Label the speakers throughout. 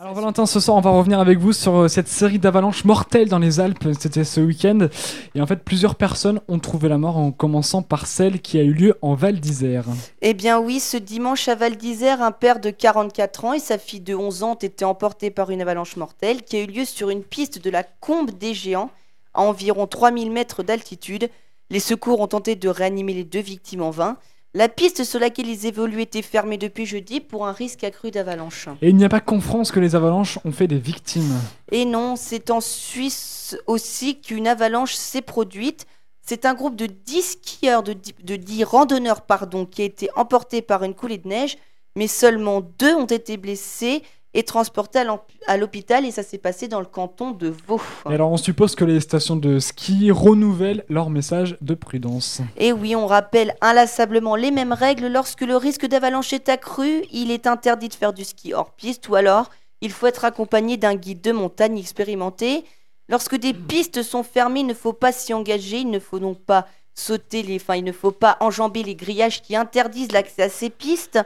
Speaker 1: Alors Valentin, ce soir on va revenir avec vous sur euh, cette série d'avalanches mortelles dans les Alpes, c'était ce week-end. Et en fait plusieurs personnes ont trouvé la mort en commençant par celle qui a eu lieu en Val d'Isère.
Speaker 2: Eh bien oui, ce dimanche à Val d'Isère, un père de 44 ans et sa fille de 11 ans ont été emportés par une avalanche mortelle qui a eu lieu sur une piste de la Combe des Géants, à environ 3000 mètres d'altitude. Les secours ont tenté de réanimer les deux victimes en vain. La piste sur laquelle ils évoluent était fermée depuis jeudi pour un risque accru d'avalanche.
Speaker 1: Et il n'y a pas qu'en France que les avalanches ont fait des victimes.
Speaker 2: Et non, c'est en Suisse aussi qu'une avalanche s'est produite. C'est un groupe de 10 skieurs, de 10, de 10 randonneurs, pardon, qui a été emporté par une coulée de neige, mais seulement deux ont été blessés et transportés à l'hôp- à l'hôpital, et ça s'est passé dans le canton de Vaud.
Speaker 1: Et alors on suppose que les stations de ski renouvellent leur message de prudence.
Speaker 2: Et oui, on rappelle inlassablement les mêmes règles. Lorsque le risque d'avalanche est accru, il est interdit de faire du ski hors piste ou alors il faut être accompagné d'un guide de montagne expérimenté. Lorsque des pistes sont fermées, il ne faut pas s'y engager, il ne faut donc pas sauter les, enfin, il ne faut pas enjamber les grillages qui interdisent l'accès à ces pistes.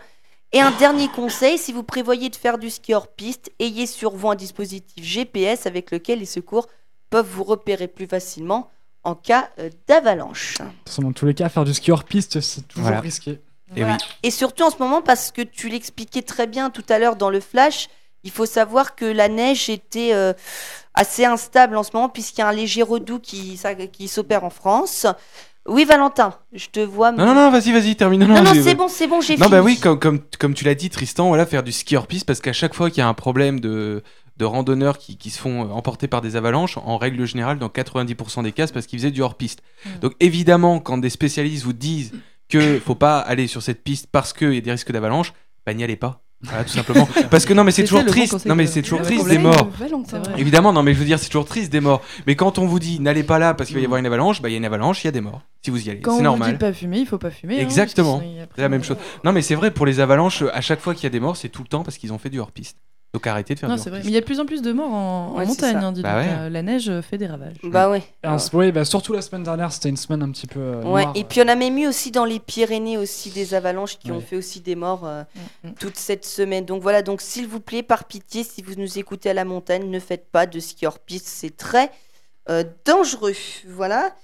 Speaker 2: Et un dernier conseil, si vous prévoyez de faire du ski hors piste, ayez sur vous un dispositif GPS avec lequel les secours peuvent vous repérer plus facilement en cas euh, d'avalanche.
Speaker 1: Dans tous les cas, faire du ski hors piste, c'est toujours
Speaker 3: Voilà.
Speaker 1: risqué.
Speaker 3: Et oui.
Speaker 2: Et surtout en ce moment, parce que tu l'expliquais très bien tout à l'heure dans le flash, il faut savoir que la neige était euh, assez instable en ce moment, puisqu'il y a un léger redout qui, ça- qui s'opère en France. Oui, Valentin, je te vois.
Speaker 3: Non, non, non, vas-y, vas-y, termine.
Speaker 2: non, non,
Speaker 3: j'ai-
Speaker 2: c'est bon, c'est bon, j'ai
Speaker 3: Non,
Speaker 2: fini.
Speaker 3: bah oui, comme, comme, comme tu l'as dit, Tristan, voilà, faire du ski hors piste, parce qu'à chaque fois qu'il y a un problème de, de randonneurs qui, qui se font euh, emporter par des avalanches, en règle générale, dans 90% des cas, c'est parce qu'ils faisaient du hors piste. Donc évidemment, quand des spécialistes vous disent que faut pas aller sur cette piste parce qu'il y a des risques d'avalanche, bah n'y allez pas. Voilà, tout simplement. Parce que non, mais c'est toujours
Speaker 4: ça,
Speaker 3: triste. Non, mais c'est toujours triste des morts. Évidemment, non, mais je veux dire, c'est toujours triste des morts. Mais quand on vous dit n'allez pas là parce qu'il va y avoir une avalanche, bah il y a une avalanche, il y a des morts. Si vous y allez,
Speaker 4: Quand
Speaker 3: c'est
Speaker 4: on vous dit
Speaker 3: normal.
Speaker 4: de pas fumer, il faut pas fumer. hein,
Speaker 3: Exactement. C'est la même
Speaker 4: on-
Speaker 3: chose. Non, mais c'est vrai pour les avalanches, à chaque fois qu'il y a des morts, c'est tout le temps parce qu'ils ont fait du hors piste. Donc arrêtez de faire
Speaker 4: Non,
Speaker 3: du
Speaker 4: c'est vrai. Mais il y a de plus en plus de morts en,
Speaker 2: Ouais,
Speaker 4: montagne. hein, dis
Speaker 3: Bah
Speaker 4: donc.
Speaker 3: ouais.
Speaker 4: Euh, La neige fait des ravages.
Speaker 2: Bah ouais.
Speaker 1: Bah, surtout la semaine dernière, c'était une semaine un petit peu. euh,
Speaker 2: Ouais,
Speaker 1: noire.
Speaker 2: et puis on a même eu aussi dans les Pyrénées aussi des avalanches qui ont fait aussi des morts euh,
Speaker 4: Mm, mm.
Speaker 2: toute cette semaine. Donc voilà, donc s'il vous plaît, par pitié, si vous nous écoutez à la montagne, ne faites pas de ski hors piste, c'est très euh, dangereux. Voilà.